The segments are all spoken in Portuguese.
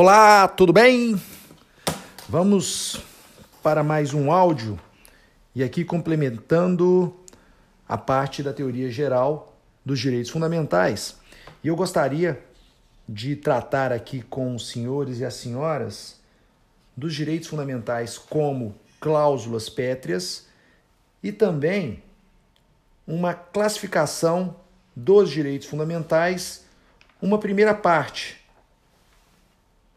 Olá, tudo bem? Vamos para mais um áudio e aqui complementando a parte da teoria geral dos direitos fundamentais. E eu gostaria de tratar aqui com os senhores e as senhoras dos direitos fundamentais como cláusulas pétreas e também uma classificação dos direitos fundamentais, uma primeira parte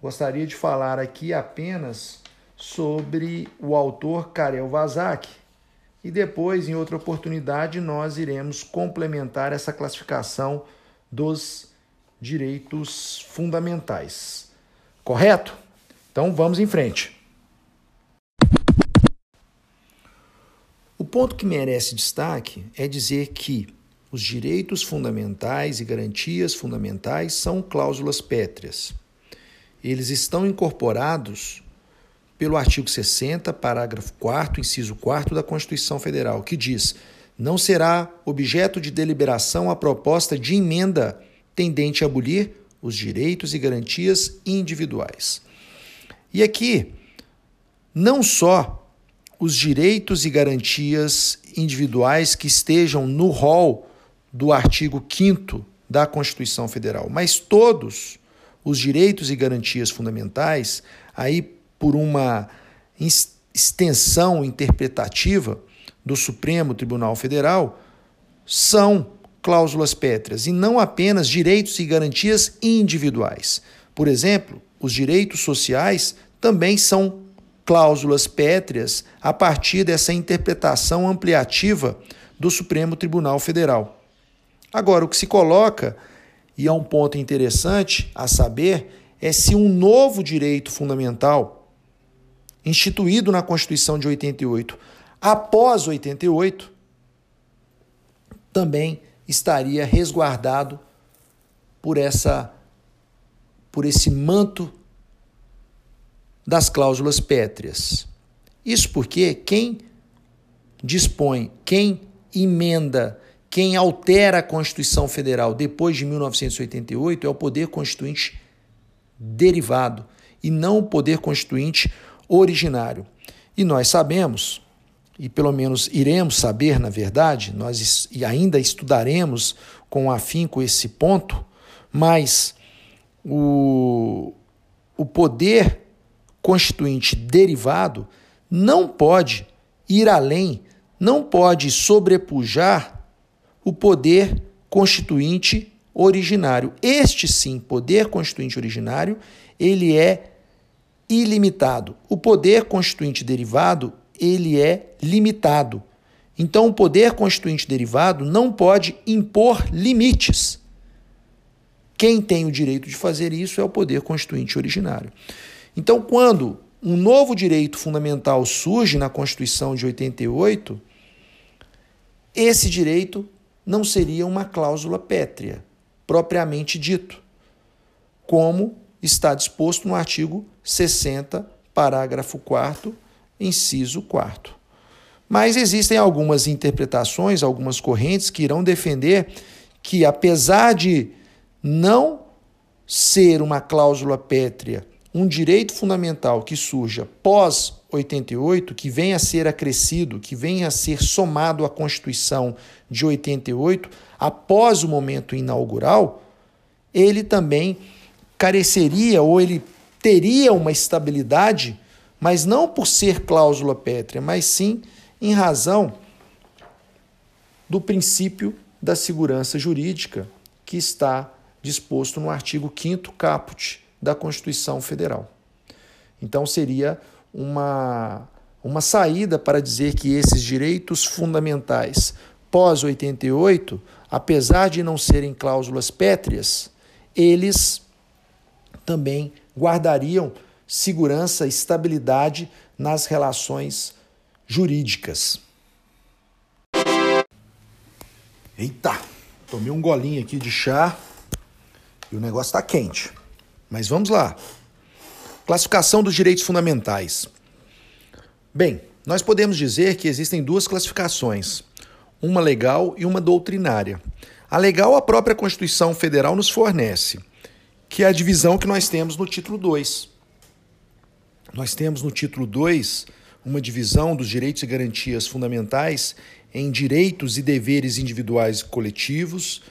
Gostaria de falar aqui apenas sobre o autor Karel Vazak e depois, em outra oportunidade, nós iremos complementar essa classificação dos direitos fundamentais. Correto? Então vamos em frente. O ponto que merece destaque é dizer que os direitos fundamentais e garantias fundamentais são cláusulas pétreas eles estão incorporados pelo artigo 60, parágrafo 4 inciso 4 da Constituição Federal, que diz: não será objeto de deliberação a proposta de emenda tendente a abolir os direitos e garantias individuais. E aqui, não só os direitos e garantias individuais que estejam no rol do artigo 5 da Constituição Federal, mas todos os direitos e garantias fundamentais, aí por uma extensão interpretativa do Supremo Tribunal Federal, são cláusulas pétreas e não apenas direitos e garantias individuais. Por exemplo, os direitos sociais também são cláusulas pétreas a partir dessa interpretação ampliativa do Supremo Tribunal Federal. Agora, o que se coloca e é um ponto interessante a saber, é se um novo direito fundamental instituído na Constituição de 88, após 88, também estaria resguardado por essa por esse manto das cláusulas pétreas. Isso porque quem dispõe, quem emenda quem altera a Constituição Federal depois de 1988 é o poder constituinte derivado e não o poder constituinte originário. E nós sabemos, e pelo menos iremos saber, na verdade, nós e ainda estudaremos com afinco esse ponto, mas o, o poder constituinte derivado não pode ir além, não pode sobrepujar o poder constituinte originário. Este sim, poder constituinte originário, ele é ilimitado. O poder constituinte derivado, ele é limitado. Então, o poder constituinte derivado não pode impor limites. Quem tem o direito de fazer isso é o poder constituinte originário. Então, quando um novo direito fundamental surge na Constituição de 88, esse direito não seria uma cláusula pétrea, propriamente dito, como está disposto no artigo 60, parágrafo 4, inciso 4. Mas existem algumas interpretações, algumas correntes que irão defender que, apesar de não ser uma cláusula pétrea, um direito fundamental que surja pós 88, que venha a ser acrescido, que venha a ser somado à Constituição de 88, após o momento inaugural, ele também careceria ou ele teria uma estabilidade, mas não por ser cláusula pétrea, mas sim em razão do princípio da segurança jurídica que está disposto no artigo 5 caput da Constituição Federal. Então seria uma, uma saída para dizer que esses direitos fundamentais pós-88, apesar de não serem cláusulas pétreas, eles também guardariam segurança e estabilidade nas relações jurídicas. Eita, tomei um golinho aqui de chá e o negócio está quente. Mas vamos lá. Classificação dos direitos fundamentais. Bem, nós podemos dizer que existem duas classificações, uma legal e uma doutrinária. A legal a própria Constituição Federal nos fornece. que é a divisão que nós temos no título 2. Nós temos no título 2 uma divisão dos direitos e garantias fundamentais em direitos e deveres individuais e coletivos,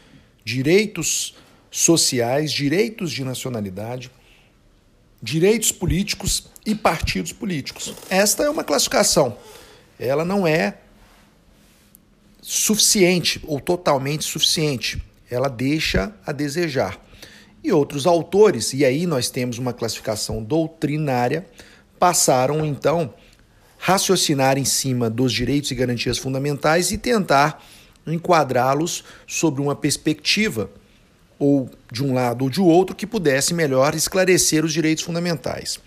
direitos sociais, direitos de nacionalidade, direitos políticos e partidos políticos. Esta é uma classificação. Ela não é suficiente ou totalmente suficiente. Ela deixa a desejar. E outros autores, e aí nós temos uma classificação doutrinária, passaram então raciocinar em cima dos direitos e garantias fundamentais e tentar enquadrá-los sobre uma perspectiva ou de um lado ou de outro que pudesse melhor esclarecer os direitos fundamentais.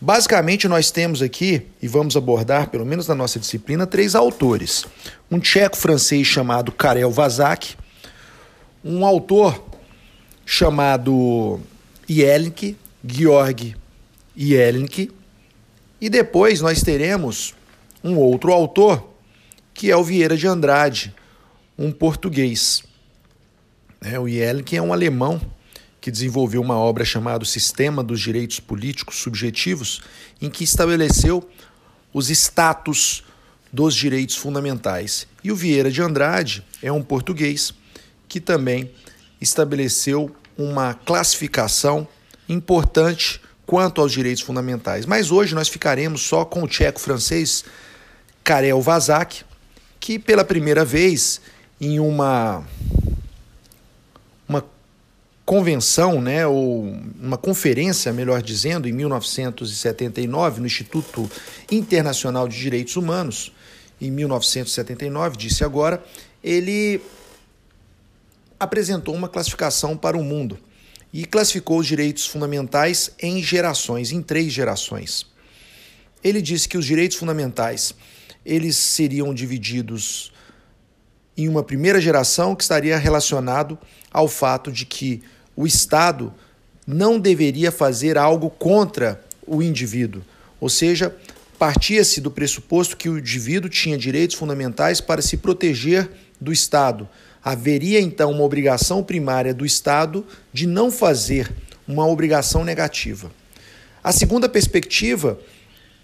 Basicamente, nós temos aqui, e vamos abordar, pelo menos na nossa disciplina, três autores. Um tcheco-francês chamado Karel Vazak, um autor chamado Jelnik, Georg Jelnik, e depois nós teremos um outro autor, que é o Vieira de Andrade, um português. É, o Jelnik é um alemão que desenvolveu uma obra chamada Sistema dos Direitos Políticos Subjetivos, em que estabeleceu os status dos direitos fundamentais. E o Vieira de Andrade é um português que também estabeleceu uma classificação importante quanto aos direitos fundamentais. Mas hoje nós ficaremos só com o tcheco-francês Karel Vazak, que pela primeira vez em uma convenção, né, ou uma conferência, melhor dizendo, em 1979 no Instituto Internacional de Direitos Humanos, em 1979, disse agora, ele apresentou uma classificação para o mundo e classificou os direitos fundamentais em gerações, em três gerações. Ele disse que os direitos fundamentais eles seriam divididos em uma primeira geração que estaria relacionado ao fato de que o Estado não deveria fazer algo contra o indivíduo, ou seja, partia-se do pressuposto que o indivíduo tinha direitos fundamentais para se proteger do Estado, haveria então uma obrigação primária do Estado de não fazer uma obrigação negativa. A segunda perspectiva,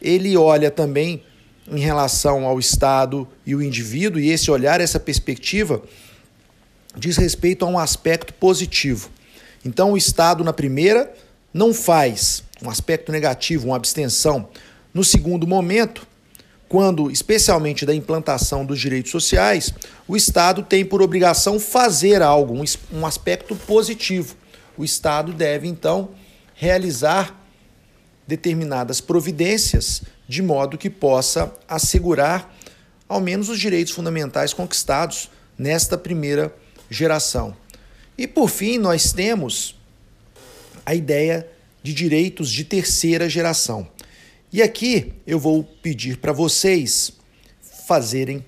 ele olha também em relação ao Estado e o indivíduo, e esse olhar, essa perspectiva, diz respeito a um aspecto positivo. Então, o Estado, na primeira, não faz um aspecto negativo, uma abstenção. No segundo momento, quando, especialmente da implantação dos direitos sociais, o Estado tem por obrigação fazer algo, um, aspecto positivo. O Estado deve, então, realizar determinadas providências de modo que possa assegurar ao menos os direitos fundamentais conquistados nesta primeira geração. E por fim, nós temos a ideia de direitos de terceira geração. E aqui eu vou pedir para vocês fazerem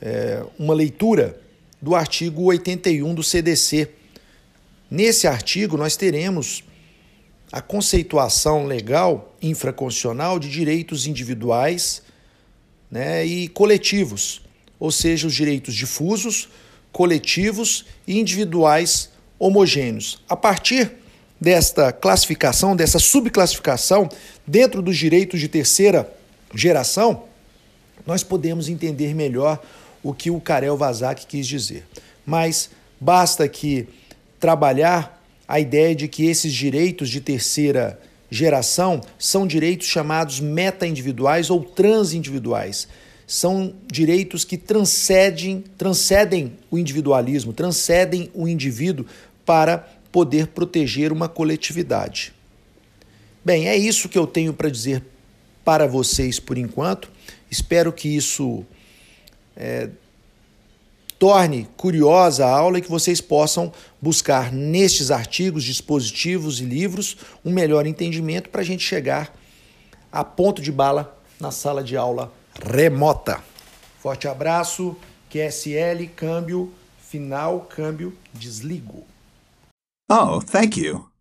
é, uma leitura do artigo 81 do CDC. Nesse artigo, nós teremos a conceituação legal infraconstitucional de direitos individuais né, e coletivos, ou seja, os direitos difusos, coletivos e individuais homogêneos. A partir desta classificação, dessa subclassificação, dentro dos direitos de terceira geração, nós podemos entender melhor o que o Karel Vazak quis dizer. Mas basta que trabalhar a ideia de que esses direitos de terceira geração são direitos chamados meta-individuais ou transindividuais. São direitos que transcendem, transcendem o individualismo, transcendem o indivíduo para poder proteger uma coletividade. Bem, é isso que eu tenho para dizer para vocês por enquanto. Espero que isso é, torne curiosa a aula e que vocês possam buscar nestes artigos, dispositivos e livros um melhor entendimento para a gente chegar a ponto de bala na sala de aula remota. Forte abraço, QSL, câmbio, final, câmbio, desligo. Oh, thank you.